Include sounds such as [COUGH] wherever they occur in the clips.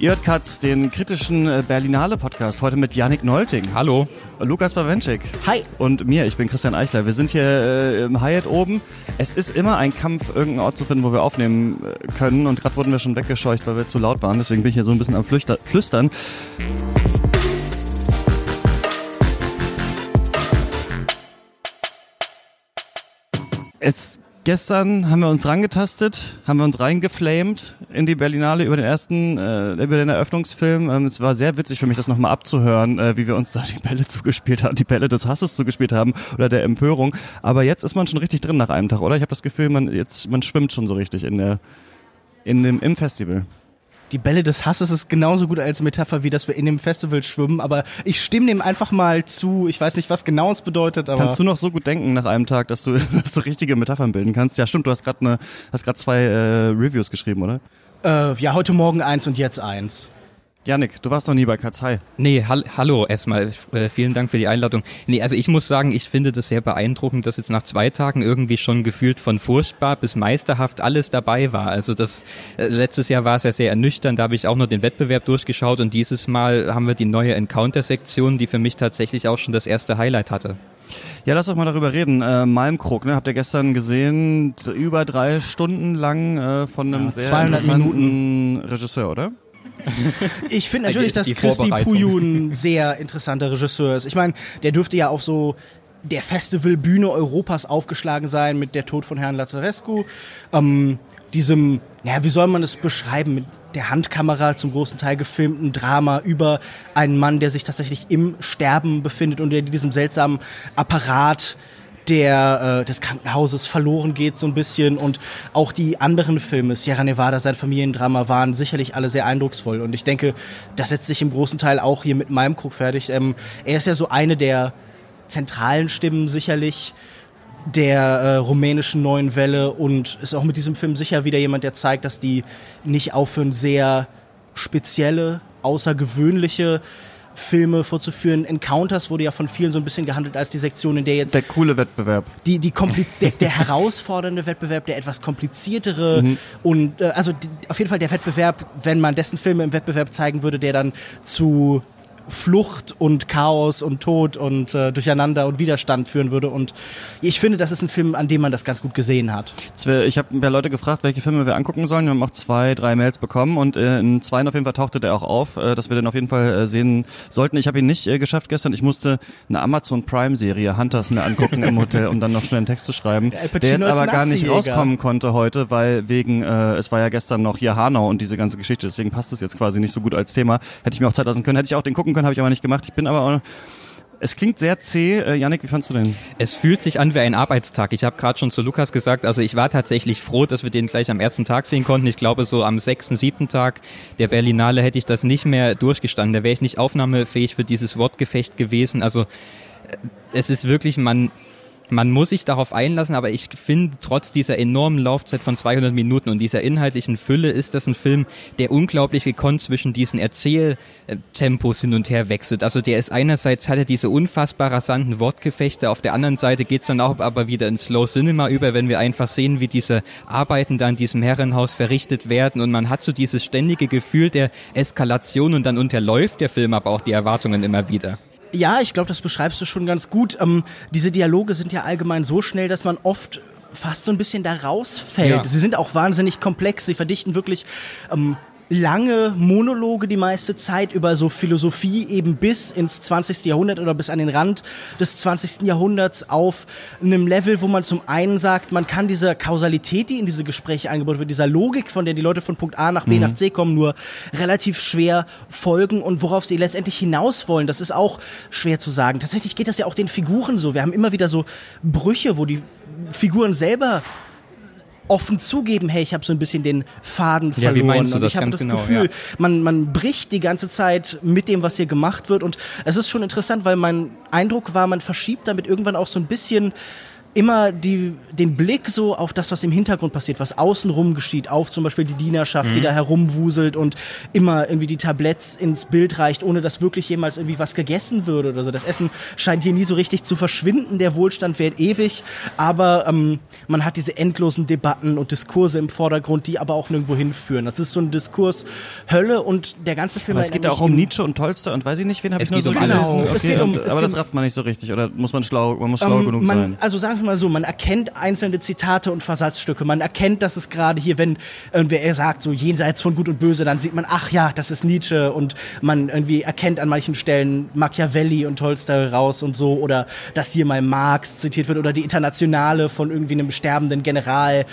Ihr hört Katz, den kritischen äh, Berlinale Podcast, heute mit Yannick Nolting. Hallo. Lukas Bawenschik. Hi. Und mir, ich bin Christian Eichler. Wir sind hier äh, im Hyatt oben. Es ist immer ein Kampf, irgendeinen Ort zu finden, wo wir aufnehmen äh, können. Und gerade wurden wir schon weggescheucht, weil wir zu laut waren. Deswegen bin ich hier so ein bisschen am Flüchter Flüstern. Es gestern haben wir uns rangetastet, haben wir uns reingeflamed in die Berlinale über den ersten, äh, über den Eröffnungsfilm. Ähm, es war sehr witzig für mich, das nochmal abzuhören, äh, wie wir uns da die Bälle [LAUGHS] zugespielt haben, die Bälle des Hasses zugespielt haben oder der Empörung. Aber jetzt ist man schon richtig drin nach einem Tag, oder? Ich habe das Gefühl, man jetzt man schwimmt schon so richtig in der in dem im Festival die Bälle des Hasses ist genauso gut als Metapher, wie dass wir in dem Festival schwimmen. Aber ich stimme dem einfach mal zu. Ich weiß nicht, was genau es bedeutet. Aber kannst du noch so gut denken nach einem Tag, dass du, [LAUGHS] dass du richtige Metaphern bilden kannst? Ja, stimmt. Du hast gerade ne, hast gerade zwei äh, Reviews geschrieben, oder? Äh, ja, heute Morgen eins und jetzt eins. Janik, du warst noch nie bei Katzai. Nee, hall hallo erstmal. Äh, vielen Dank für die Einladung. Nee, also ich muss sagen, ich finde das sehr beeindruckend, dass jetzt nach zwei Tagen irgendwie schon gefühlt von furchtbar bis meisterhaft alles dabei war. Also das äh, letztes Jahr war es ja sehr ernüchternd, da habe ich auch nur den Wettbewerb durchgeschaut und dieses Mal haben wir die neue Encounter-Sektion, die für mich tatsächlich auch schon das erste Highlight hatte. Ja, lass doch mal darüber reden. Äh, Malmkrug, ne, habt ihr gestern gesehen, über drei Stunden lang äh, von einem ja, sehr 200 Minuten Regisseur, oder? Ich finde natürlich, dass Christi Puyu ein sehr interessanter Regisseur ist. Ich meine, der dürfte ja auf so der Festivalbühne Europas aufgeschlagen sein mit der Tod von Herrn Lazarescu. Ähm, diesem, ja, wie soll man es beschreiben, mit der Handkamera zum großen Teil gefilmten Drama über einen Mann, der sich tatsächlich im Sterben befindet und der diesem seltsamen Apparat der, äh, des Krankenhauses verloren geht so ein bisschen und auch die anderen Filme, Sierra Nevada, sein Familiendrama, waren sicherlich alle sehr eindrucksvoll und ich denke, das setzt sich im großen Teil auch hier mit meinem Krug fertig. Ähm, er ist ja so eine der zentralen Stimmen sicherlich der äh, rumänischen neuen Welle und ist auch mit diesem Film sicher wieder jemand, der zeigt, dass die nicht aufhören, sehr spezielle, außergewöhnliche Filme vorzuführen. Encounters wurde ja von vielen so ein bisschen gehandelt als die Sektion, in der jetzt der coole Wettbewerb, die die der, der herausfordernde Wettbewerb, der etwas kompliziertere mhm. und äh, also die, auf jeden Fall der Wettbewerb, wenn man dessen Filme im Wettbewerb zeigen würde, der dann zu Flucht und Chaos und Tod und äh, Durcheinander und Widerstand führen würde. Und ich finde, das ist ein Film, an dem man das ganz gut gesehen hat. Ich habe ja Leute gefragt, welche Filme wir angucken sollen. Wir haben auch zwei, drei Mails bekommen und äh, in zwei auf jeden Fall tauchte der auch auf, äh, dass wir den auf jeden Fall äh, sehen sollten. Ich habe ihn nicht geschafft gestern. Ich musste eine Amazon Prime Serie Hunters mir angucken im Hotel, um dann noch schnell einen Text zu schreiben, [LAUGHS] der jetzt aber gar nicht rauskommen konnte heute, weil wegen äh, es war ja gestern noch hier Hanau und diese ganze Geschichte. Deswegen passt es jetzt quasi nicht so gut als Thema. Hätte ich mir auch Zeit lassen können, hätte ich auch den gucken können, habe ich aber nicht gemacht. Ich bin aber auch es klingt sehr zäh. Äh, Janik, wie fandst du den? Es fühlt sich an wie ein Arbeitstag. Ich habe gerade schon zu Lukas gesagt, also ich war tatsächlich froh, dass wir den gleich am ersten Tag sehen konnten. Ich glaube, so am sechsten, siebten Tag der Berlinale hätte ich das nicht mehr durchgestanden. Da wäre ich nicht aufnahmefähig für dieses Wortgefecht gewesen. Also äh, es ist wirklich, man man muss sich darauf einlassen, aber ich finde, trotz dieser enormen Laufzeit von 200 Minuten und dieser inhaltlichen Fülle ist das ein Film, der unglaublich gekonnt zwischen diesen Erzähltempos hin und her wechselt. Also der ist einerseits hat er diese unfassbar rasanten Wortgefechte, auf der anderen Seite geht's dann auch aber wieder ins Slow Cinema über, wenn wir einfach sehen, wie diese Arbeiten da in diesem Herrenhaus verrichtet werden und man hat so dieses ständige Gefühl der Eskalation und dann unterläuft der Film aber auch die Erwartungen immer wieder. Ja, ich glaube, das beschreibst du schon ganz gut. Ähm, diese Dialoge sind ja allgemein so schnell, dass man oft fast so ein bisschen da rausfällt. Ja. Sie sind auch wahnsinnig komplex. Sie verdichten wirklich ähm, lange Monologe die meiste Zeit über so Philosophie eben bis ins 20. Jahrhundert oder bis an den Rand des 20. Jahrhunderts auf einem Level, wo man zum einen sagt, man kann dieser Kausalität, die in diese Gespräche eingebaut wird, dieser Logik, von der die Leute von Punkt A nach B mhm. nach C kommen, nur relativ schwer folgen und worauf sie letztendlich hinaus wollen, das ist auch schwer zu sagen. Tatsächlich geht das ja auch den Figuren so. Wir haben immer wieder so Brüche, wo die Figuren selber offen zugeben, hey, ich habe so ein bisschen den Faden verloren. Ja, wie meinst du das und ich habe das genau, Gefühl, ja. man, man bricht die ganze Zeit mit dem, was hier gemacht wird. Und es ist schon interessant, weil mein Eindruck war, man verschiebt damit irgendwann auch so ein bisschen immer die, den Blick so auf das, was im Hintergrund passiert, was außenrum geschieht, auf zum Beispiel die Dienerschaft, mhm. die da herumwuselt und immer irgendwie die Tabletts ins Bild reicht, ohne dass wirklich jemals irgendwie was gegessen würde oder so. Das Essen scheint hier nie so richtig zu verschwinden, der Wohlstand währt ewig, aber ähm, man hat diese endlosen Debatten und Diskurse im Vordergrund, die aber auch nirgendwo hinführen. Das ist so ein Diskurs Hölle und der ganze Film. Aber es geht auch um Nietzsche und Tolstoi und weiß ich nicht, wen habe ich nur so um genau. Okay, es geht um, aber das rafft man nicht so richtig oder muss man schlau, man muss schlau ähm, genug man, sein. Also sagen wir mal so, man erkennt einzelne Zitate und Versatzstücke, man erkennt, dass es gerade hier, wenn irgendwer er sagt so jenseits von Gut und Böse, dann sieht man, ach ja, das ist Nietzsche. Und man irgendwie erkennt an manchen Stellen Machiavelli und Tolstoi raus und so. Oder dass hier mal Marx zitiert wird oder die Internationale von irgendwie einem sterbenden General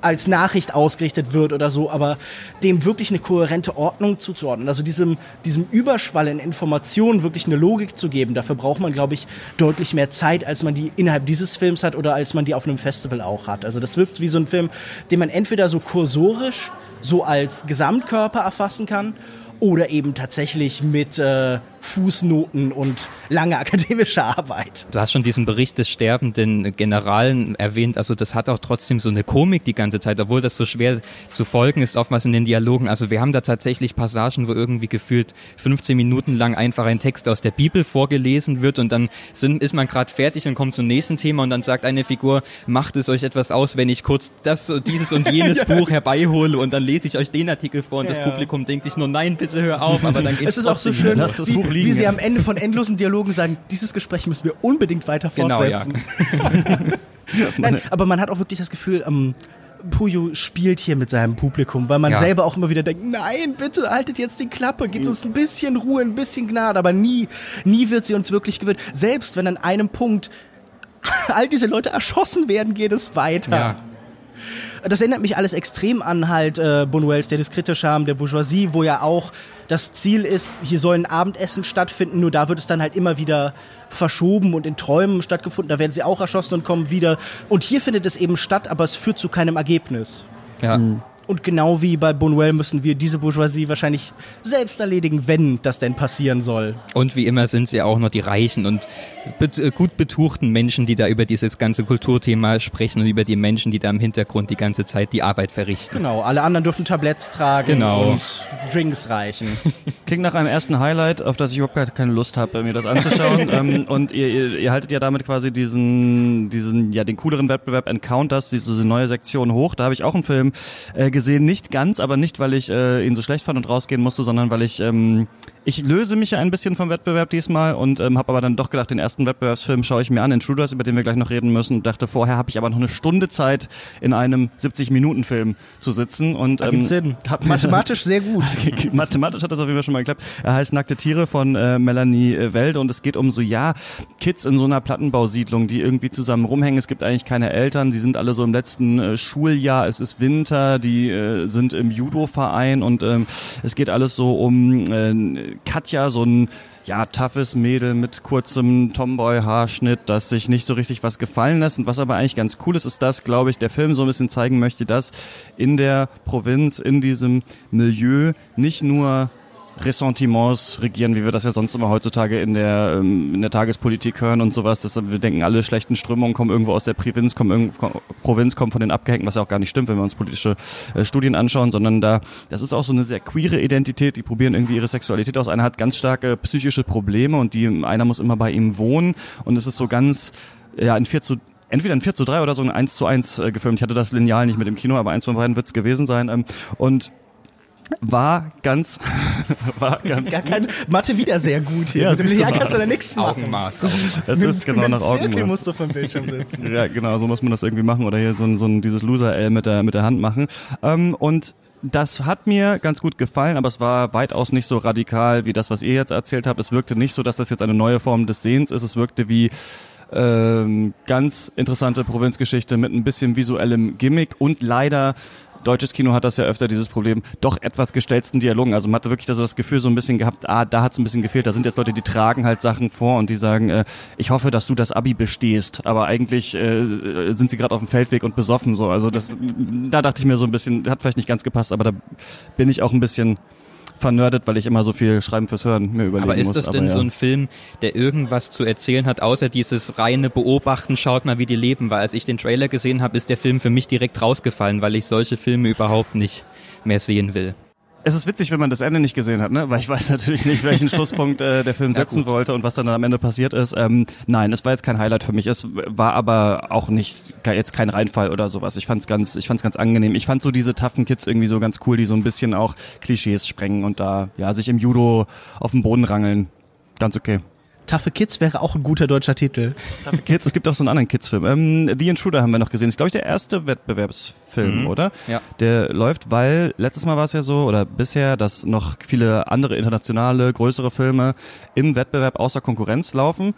als Nachricht ausgerichtet wird oder so, aber dem wirklich eine kohärente Ordnung zuzuordnen. Also diesem, diesem Überschwall in Informationen wirklich eine Logik zu geben, dafür braucht man, glaube ich, deutlich mehr Zeit, als man die innerhalb dieses Films hat oder als man die auf einem Festival auch hat. Also das wirkt wie so ein Film, den man entweder so kursorisch, so als Gesamtkörper erfassen kann oder eben tatsächlich mit äh, Fußnoten und lange akademische Arbeit. Du hast schon diesen Bericht des sterbenden Generalen erwähnt, also das hat auch trotzdem so eine Komik die ganze Zeit, obwohl das so schwer zu folgen ist, oftmals in den Dialogen. Also wir haben da tatsächlich Passagen, wo irgendwie gefühlt 15 Minuten lang einfach ein Text aus der Bibel vorgelesen wird und dann sind, ist man gerade fertig und kommt zum nächsten Thema und dann sagt eine Figur, macht es euch etwas aus, wenn ich kurz das, dieses und jenes [LAUGHS] ja. Buch herbeihole und dann lese ich euch den Artikel vor und ja. das Publikum denkt sich nur, nein, bitte hör auf, aber dann geht es ist auch so schön, dass das Buch liegen. Wie sie am Ende von endlosen Dialogen sagen, dieses Gespräch müssen wir unbedingt weiter fortsetzen. Genau, ja. [LAUGHS] Nein, aber man hat auch wirklich das Gefühl, ähm, Puyo spielt hier mit seinem Publikum, weil man ja. selber auch immer wieder denkt, nein, bitte haltet jetzt die Klappe, gebt uns ein bisschen Ruhe, ein bisschen Gnade, aber nie, nie wird sie uns wirklich gewöhnt. Selbst wenn an einem Punkt [LAUGHS] all diese Leute erschossen werden, geht es weiter. Ja. Das erinnert mich alles extrem an halt äh, Bunwells, der diskrete Charme der Bourgeoisie, wo ja auch das Ziel ist, hier soll ein Abendessen stattfinden, nur da wird es dann halt immer wieder verschoben und in Träumen stattgefunden. Da werden sie auch erschossen und kommen wieder. Und hier findet es eben statt, aber es führt zu keinem Ergebnis. Ja. Mhm. Und genau wie bei Bonwell müssen wir diese Bourgeoisie wahrscheinlich selbst erledigen, wenn das denn passieren soll. Und wie immer sind sie auch noch die Reichen und äh, gut betuchten Menschen, die da über dieses ganze Kulturthema sprechen und über die Menschen, die da im Hintergrund die ganze Zeit die Arbeit verrichten. Genau, alle anderen dürfen Tabletts tragen genau. und Drinks reichen. [LAUGHS] Klingt nach einem ersten Highlight, auf das ich überhaupt keine Lust habe, mir das anzuschauen. [LAUGHS] ähm, und ihr, ihr, ihr, haltet ja damit quasi diesen, diesen, ja, den cooleren Wettbewerb Encounters, diese neue Sektion hoch. Da habe ich auch einen Film äh, gesehen, nicht ganz, aber nicht, weil ich äh, ihn so schlecht fand und rausgehen musste, sondern weil ich ähm, ich löse mich ja ein bisschen vom Wettbewerb diesmal und ähm, habe aber dann doch gedacht, den ersten Wettbewerbsfilm schaue ich mir an, Intruders, über den wir gleich noch reden müssen. Dachte, vorher habe ich aber noch eine Stunde Zeit, in einem 70-Minuten-Film zu sitzen. Und, ähm, Sinn. Hab [LAUGHS] Mathematisch sehr gut. [LAUGHS] Mathematisch hat das auf jeden Fall schon mal geklappt. Er heißt Nackte Tiere von äh, Melanie äh, Welde und es geht um so, ja, Kids in so einer Plattenbausiedlung, die irgendwie zusammen rumhängen. Es gibt eigentlich keine Eltern, sie sind alle so im letzten äh, Schuljahr, es ist Winter, die äh, sind im Judo-Verein und ähm, es geht alles so um äh, Katja, so ein ja, toughes Mädel mit kurzem Tomboy-Haarschnitt, das sich nicht so richtig was gefallen lässt. Und was aber eigentlich ganz cool ist, ist, dass, glaube ich, der Film so ein bisschen zeigen möchte, dass in der Provinz, in diesem Milieu nicht nur Ressentiments regieren, wie wir das ja sonst immer heutzutage in der, ähm, in der Tagespolitik hören und sowas. Dass wir denken, alle schlechten Strömungen kommen irgendwo aus der Provinz, kommen irgendwo, Provinz kommen von den Abgehängten, was ja auch gar nicht stimmt, wenn wir uns politische äh, Studien anschauen, sondern da, das ist auch so eine sehr queere Identität, die probieren irgendwie ihre Sexualität aus. Einer hat ganz starke psychische Probleme und die, einer muss immer bei ihm wohnen und es ist so ganz, ja, in 4 zu entweder ein 4 zu 3 oder so ein 1 zu 1 äh, gefilmt. Ich hatte das Lineal nicht mit dem Kino, aber eins von beiden wird es gewesen sein. Ähm, und war ganz, [LAUGHS] war ganz Gar kein, Mathe wieder sehr gut hier. Ja, mit dem kannst du da nichts machen. Augenmaß. Das ist genau nach Augenmaß. Zirkel musst du vom Bildschirm sitzen. ja, genau, so muss man das irgendwie machen oder hier so ein, so ein dieses Loser-L mit der, mit der Hand machen. Ähm, und das hat mir ganz gut gefallen, aber es war weitaus nicht so radikal wie das, was ihr jetzt erzählt habt. Es wirkte nicht so, dass das jetzt eine neue Form des Sehens ist. Es wirkte wie ähm, ganz interessante Provinzgeschichte mit ein bisschen visuellem Gimmick und leider deutsches Kino hat das ja öfter dieses Problem, doch etwas gestellten Dialogen. Also man hatte wirklich also das Gefühl so ein bisschen gehabt, ah, da hat es ein bisschen gefehlt. Da sind jetzt Leute, die tragen halt Sachen vor und die sagen, äh, ich hoffe, dass du das Abi bestehst. Aber eigentlich äh, sind sie gerade auf dem Feldweg und besoffen. So, also das, da dachte ich mir so ein bisschen, hat vielleicht nicht ganz gepasst, aber da bin ich auch ein bisschen vernördet, weil ich immer so viel Schreiben fürs Hören mir überlegen Aber ist das muss. denn ja. so ein Film, der irgendwas zu erzählen hat, außer dieses reine Beobachten, schaut mal, wie die leben? Weil als ich den Trailer gesehen habe, ist der Film für mich direkt rausgefallen, weil ich solche Filme überhaupt nicht mehr sehen will. Es ist witzig, wenn man das Ende nicht gesehen hat, ne? Weil ich weiß [LAUGHS] natürlich nicht, welchen Schlusspunkt äh, der Film setzen ja, wollte und was dann am Ende passiert ist. Ähm, nein, es war jetzt kein Highlight für mich. Es war aber auch nicht jetzt kein Reinfall oder sowas. Ich fand's ganz, ich fand's ganz angenehm. Ich fand so diese taffen Kids irgendwie so ganz cool, die so ein bisschen auch Klischees sprengen und da ja sich im Judo auf dem Boden rangeln. Ganz okay. Taffe Kids wäre auch ein guter deutscher Titel. Taffe Kids, es gibt auch so einen anderen Kids-Film. Ähm, The Intruder haben wir noch gesehen. Das ist, glaube ich, der erste Wettbewerbsfilm, mhm. oder? Ja. Der läuft, weil letztes Mal war es ja so, oder bisher, dass noch viele andere internationale, größere Filme im Wettbewerb außer Konkurrenz laufen.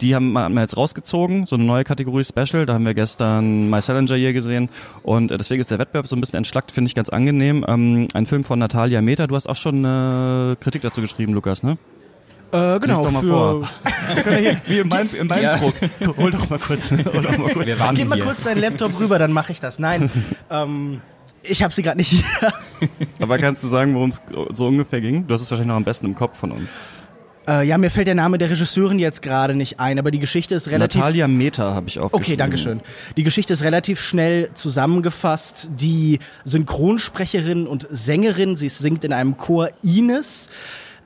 Die haben wir jetzt rausgezogen, so eine neue Kategorie Special. Da haben wir gestern My Salinger hier gesehen. Und äh, deswegen ist der Wettbewerb so ein bisschen entschlackt, finde ich ganz angenehm. Ähm, ein Film von Natalia Meta. Du hast auch schon eine Kritik dazu geschrieben, Lukas, ne? Äh, genau, doch mal für vor. [LAUGHS] hier, wie in meinem, in meinem ja. Druck. Hol doch mal kurz. Hol doch mal kurz. Gib mal hier. kurz deinen Laptop rüber, dann mache ich das. Nein, [LAUGHS] ähm, ich habe sie gerade nicht hier. [LAUGHS] Aber kannst du sagen, worum es so ungefähr ging? Du hast es wahrscheinlich noch am besten im Kopf von uns. Äh, ja, mir fällt der Name der Regisseurin jetzt gerade nicht ein, aber die Geschichte ist relativ... Natalia Meta habe ich aufgeschrieben. Okay, danke schön. Die Geschichte ist relativ schnell zusammengefasst. Die Synchronsprecherin und Sängerin, sie singt in einem Chor Ines,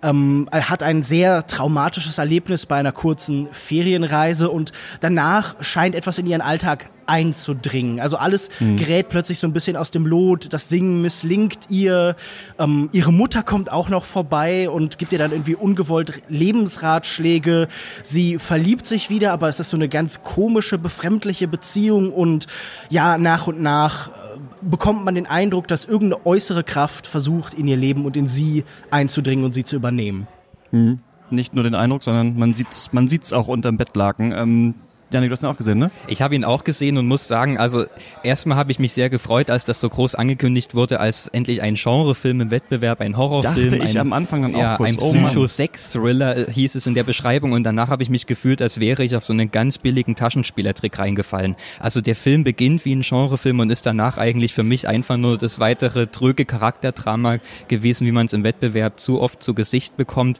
ähm, hat ein sehr traumatisches Erlebnis bei einer kurzen Ferienreise und danach scheint etwas in ihren Alltag einzudringen. Also alles mhm. gerät plötzlich so ein bisschen aus dem Lot, das Singen misslingt ihr, ähm, ihre Mutter kommt auch noch vorbei und gibt ihr dann irgendwie ungewollt Lebensratschläge. Sie verliebt sich wieder, aber es ist so eine ganz komische, befremdliche Beziehung und ja, nach und nach äh, bekommt man den Eindruck, dass irgendeine äußere Kraft versucht, in ihr Leben und in sie einzudringen und sie zu übernehmen. Mhm. Nicht nur den Eindruck, sondern man sieht es man sieht's auch unterm Bettlaken. Ähm, Janik, du hast ihn auch gesehen, ne? Ich habe ihn auch gesehen und muss sagen, also erstmal habe ich mich sehr gefreut, als das so groß angekündigt wurde, als endlich ein Genrefilm im Wettbewerb, ein Horrorfilm. Dachte ich ein, am Anfang dann auch ja, kurz, ein oh Psycho-Sex-Thriller hieß es in der Beschreibung und danach habe ich mich gefühlt, als wäre ich auf so einen ganz billigen Taschenspielertrick reingefallen. Also der Film beginnt wie ein Genrefilm und ist danach eigentlich für mich einfach nur das weitere tröge Charakterdrama gewesen, wie man es im Wettbewerb zu oft zu Gesicht bekommt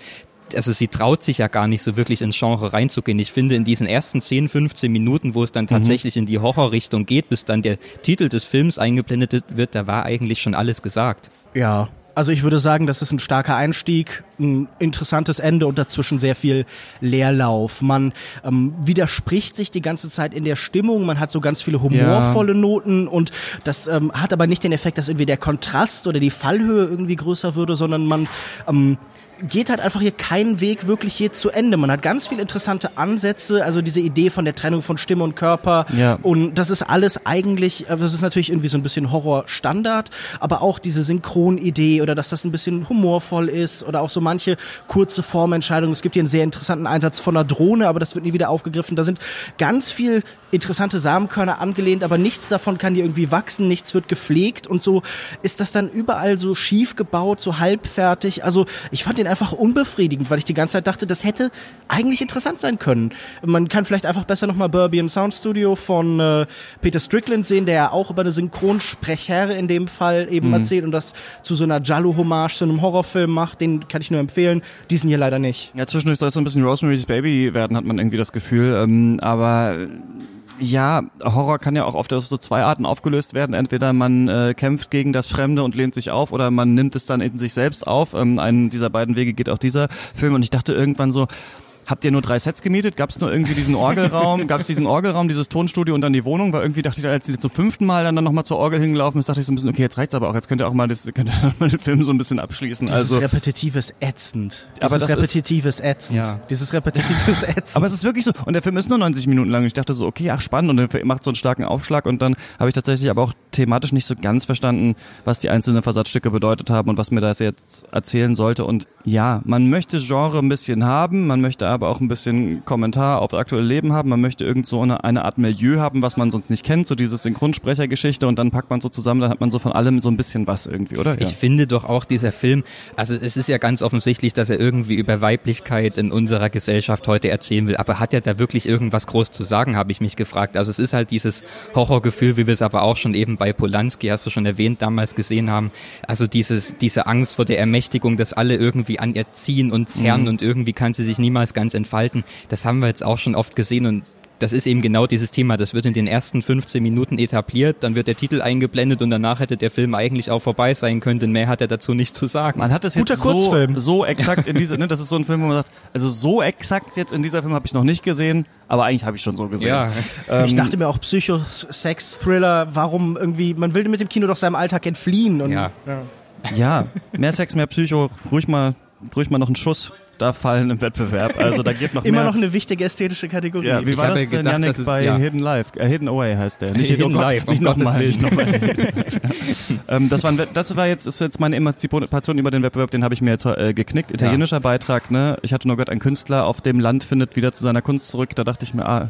also sie traut sich ja gar nicht so wirklich ins Genre reinzugehen. Ich finde, in diesen ersten 10, 15 Minuten, wo es dann mhm. tatsächlich mhm. in die Horrorrichtung geht, bis dann der Titel des Films eingeblendet wird, da war eigentlich schon alles gesagt. Ja, also ich würde sagen, das ist ein starker Einstieg, ein interessantes Ende und dazwischen sehr viel Leerlauf. Man ähm, widerspricht sich die ganze Zeit in der Stimmung, man hat so ganz viele humorvolle ja. Noten und das ähm, hat aber nicht den Effekt, dass irgendwie der Kontrast oder die Fallhöhe irgendwie größer würde, sondern man ähm, geht halt einfach hier keinen Weg wirklich hier zu Ende. Man hat ganz viele interessante Ansätze, also diese Idee von der Trennung von Stimme und Körper. Ja. Und das ist alles eigentlich, äh, das ist natürlich irgendwie so ein bisschen Horror-Standard, aber auch diese Synchronidee oder dass das ein bisschen humorvoll ist oder auch so manche kurze Formentscheidungen. Es gibt hier einen sehr interessanten Einsatz von einer Drohne, aber das wird nie wieder aufgegriffen. Da sind ganz viel interessante Samenkörner angelehnt, aber nichts davon kann hier irgendwie wachsen, nichts wird gepflegt und so ist das dann überall so schief gebaut, so halbfertig. Also ich fand den einfach unbefriedigend, weil ich die ganze Zeit dachte, das hätte eigentlich interessant sein können. Man kann vielleicht einfach besser nochmal Burbian Sound Studio von äh, Peter Strickland sehen, der ja auch über eine Synchronsprecher in dem Fall eben mhm. erzählt und das zu so einer Jallo-Hommage, zu einem Horrorfilm macht. Den kann ich nur empfehlen. Diesen hier leider nicht. Ja, zwischendurch soll es so ein bisschen Rosemary's Baby werden, hat man irgendwie das Gefühl. Ähm, aber ja, Horror kann ja auch oft auf so zwei Arten aufgelöst werden. Entweder man äh, kämpft gegen das Fremde und lehnt sich auf oder man nimmt es dann in sich selbst auf. Ähm, einen dieser beiden Wege geht auch dieser Film. Und ich dachte irgendwann so, Habt ihr nur drei Sets gemietet? Gab es nur irgendwie diesen Orgelraum? [LAUGHS] Gab es diesen Orgelraum, dieses Tonstudio und dann die Wohnung? Weil irgendwie dachte ich, als sie zum fünften Mal dann, dann nochmal zur Orgel hingelaufen ist, dachte ich so ein bisschen, okay, jetzt reicht's aber auch. Jetzt könnt ihr auch mal, das, könnt ihr [LAUGHS] mal den Film so ein bisschen abschließen. Dieses also repetitives ätzend. Dieses aber das repetitives ist, ätzend. Ja. Dieses repetitives [LAUGHS] ätzend. aber es ist wirklich so. Und der Film ist nur 90 Minuten lang. Ich dachte so, okay, ach spannend. Und der macht so einen starken Aufschlag. Und dann habe ich tatsächlich aber auch thematisch nicht so ganz verstanden, was die einzelnen Versatzstücke bedeutet haben und was mir das jetzt erzählen sollte. Und ja, man möchte Genre ein bisschen haben. Man möchte aber auch ein bisschen Kommentar auf aktuelle Leben haben. Man möchte irgend so eine, eine Art Milieu haben, was man sonst nicht kennt, so diese Synchronsprechergeschichte und dann packt man so zusammen, dann hat man so von allem so ein bisschen was irgendwie, oder? Ja. Ich finde doch auch dieser Film, also es ist ja ganz offensichtlich, dass er irgendwie über Weiblichkeit in unserer Gesellschaft heute erzählen will, aber hat er da wirklich irgendwas groß zu sagen, habe ich mich gefragt. Also es ist halt dieses Horrorgefühl, wie wir es aber auch schon eben bei Polanski, hast du schon erwähnt, damals gesehen haben. Also dieses, diese Angst vor der Ermächtigung, dass alle irgendwie an ihr ziehen und zerren mhm. und irgendwie kann sie sich niemals ganz entfalten. Das haben wir jetzt auch schon oft gesehen und das ist eben genau dieses Thema. Das wird in den ersten 15 Minuten etabliert, dann wird der Titel eingeblendet und danach hätte der Film eigentlich auch vorbei sein können, denn mehr hat er dazu nicht zu sagen. Man hat es jetzt so, so exakt in dieser, ne, das ist so ein Film, wo man sagt, also so exakt jetzt in dieser Film habe ich noch nicht gesehen, aber eigentlich habe ich schon so gesehen. Ja. Ähm, ich dachte mir auch Psycho, Sex, Thriller, warum irgendwie, man will mit dem Kino doch seinem Alltag entfliehen. Und, ja. ja. ja, mehr Sex, mehr Psycho, ruhig mal, ruhig mal noch einen Schuss da fallen im Wettbewerb. Also da geht noch [LAUGHS] Immer mehr. noch eine wichtige ästhetische Kategorie. Ja, wie ich war das denn, gedacht, Janik, ist, bei ja. Hidden Life? Äh, Hidden Away heißt der. Nicht Hidden, Life, nicht nochmal. Nicht noch ähm, das, war das war jetzt, ist jetzt meine Emanzipation über den Wettbewerb, den habe ich mir jetzt äh, geknickt. Italienischer ja. Beitrag, ne? Ich hatte nur gehört, ein Künstler auf dem Land findet wieder zu seiner Kunst zurück. Da dachte ich mir, ah,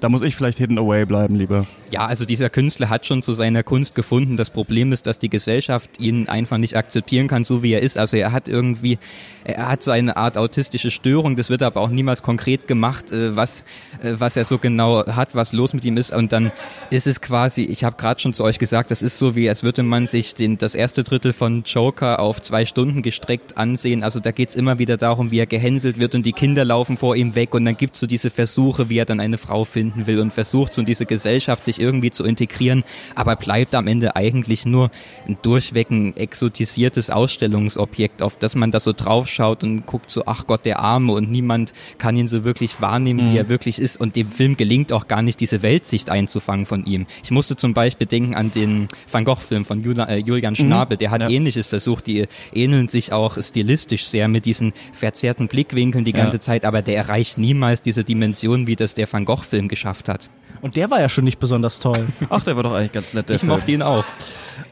da muss ich vielleicht hidden away bleiben, lieber. Ja, also dieser Künstler hat schon zu seiner Kunst gefunden. Das Problem ist, dass die Gesellschaft ihn einfach nicht akzeptieren kann, so wie er ist. Also er hat irgendwie, er hat so eine Art autistische Störung. Das wird aber auch niemals konkret gemacht, äh, was, äh, was er so genau hat, was los mit ihm ist. Und dann ist es quasi, ich habe gerade schon zu euch gesagt, das ist so wie, als würde man sich den, das erste Drittel von Joker auf zwei Stunden gestreckt ansehen. Also da geht's immer wieder darum, wie er gehänselt wird und die Kinder laufen vor ihm weg und dann gibt's so diese Versuche, wie er dann eine Frau finden will und versucht, so diese Gesellschaft sich irgendwie zu integrieren, aber bleibt am Ende eigentlich nur ein durchweg ein exotisiertes Ausstellungsobjekt, auf das man da so draufschaut und guckt so, ach Gott, der Arme und niemand kann ihn so wirklich wahrnehmen, mhm. wie er wirklich ist und dem Film gelingt auch gar nicht, diese Weltsicht einzufangen von ihm. Ich musste zum Beispiel denken an den Van Gogh-Film von äh, Julian mhm. Schnabel, der hat ja. ähnliches versucht, die ähneln sich auch stilistisch sehr mit diesen verzerrten Blickwinkeln die ganze ja. Zeit, aber der erreicht niemals diese Dimension, wie das der Van Gogh-Film geschafft hat. Und der war ja schon nicht besonders toll. Ach, der war doch eigentlich ganz nett. Der ich Film. mochte ihn auch.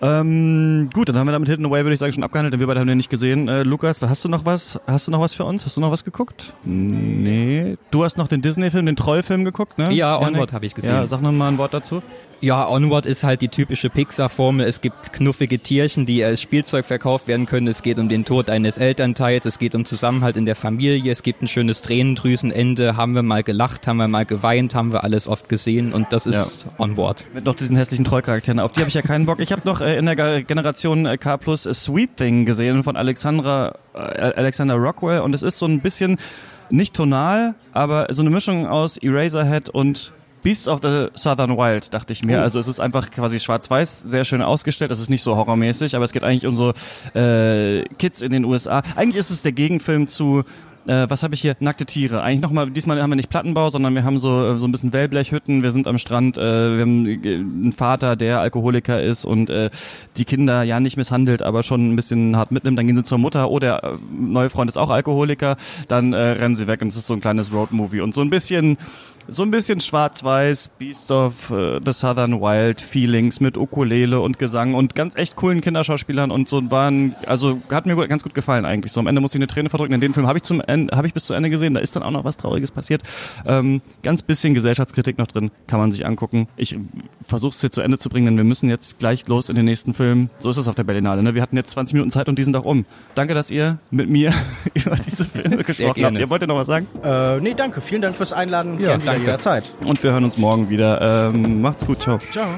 Ähm, gut, dann haben wir damit Hidden Away, würde ich sagen, schon abgehandelt, denn wir beide haben den nicht gesehen. Äh, Lukas, hast du noch was? Hast du noch was für uns? Hast du noch was geguckt? Nee. Du hast noch den Disney-Film, den Trollfilm geguckt, ne? Ja, Onward habe ich gesehen. Ja, sag noch mal ein Wort dazu. Ja, Onward ist halt die typische Pixar-Formel. Es gibt knuffige Tierchen, die als Spielzeug verkauft werden können. Es geht um den Tod eines Elternteils. Es geht um Zusammenhalt in der Familie. Es gibt ein schönes Tränendrüsenende. Haben wir mal gelacht, haben wir mal geweint, haben wir alles oft gesehen und das ist ja. Onward. Mit noch diesen hässlichen Trollcharakteren. Auf die habe ich ja keinen Bock. Ich habe noch äh, in der Generation äh, K Plus Sweet Thing gesehen von Alexandra, äh, Alexander Rockwell und es ist so ein bisschen nicht tonal, aber so eine Mischung aus Eraserhead und Beasts of the Southern Wild, dachte ich mir. Oh. Also es ist einfach quasi schwarz-weiß, sehr schön ausgestellt. Das ist nicht so horrormäßig, aber es geht eigentlich um so äh, Kids in den USA. Eigentlich ist es der Gegenfilm zu äh, was habe ich hier? Nackte Tiere. Eigentlich nochmal, diesmal haben wir nicht Plattenbau, sondern wir haben so, äh, so ein bisschen Wellblechhütten, wir sind am Strand, äh, wir haben äh, einen Vater, der Alkoholiker ist und äh, die Kinder ja nicht misshandelt, aber schon ein bisschen hart mitnimmt. Dann gehen sie zur Mutter, oh, der äh, neue Freund ist auch Alkoholiker, dann äh, rennen sie weg und es ist so ein kleines Roadmovie und so ein bisschen so ein bisschen schwarz-weiß, Beast of uh, the Southern Wild Feelings mit Ukulele und Gesang und ganz echt coolen Kinderschauspielern und so waren, also hat mir ganz gut gefallen eigentlich. So am Ende muss ich eine Träne verdrücken. In dem Film habe ich zum Ende, habe ich bis zu Ende gesehen. Da ist dann auch noch was Trauriges passiert. Ähm, ganz bisschen Gesellschaftskritik noch drin, kann man sich angucken. Ich versuche es hier zu Ende zu bringen, denn wir müssen jetzt gleich los in den nächsten Film. So ist es auf der Berlinale. Ne? Wir hatten jetzt 20 Minuten Zeit und die sind auch um. Danke, dass ihr mit mir [LAUGHS] über diese Filme gesprochen habt. Ihr wollt ja noch was sagen? Äh, nee, danke. Vielen Dank fürs Einladen. Ja, danke jederzeit. Und wir hören uns morgen wieder. Ähm, macht's gut, ciao. Ciao.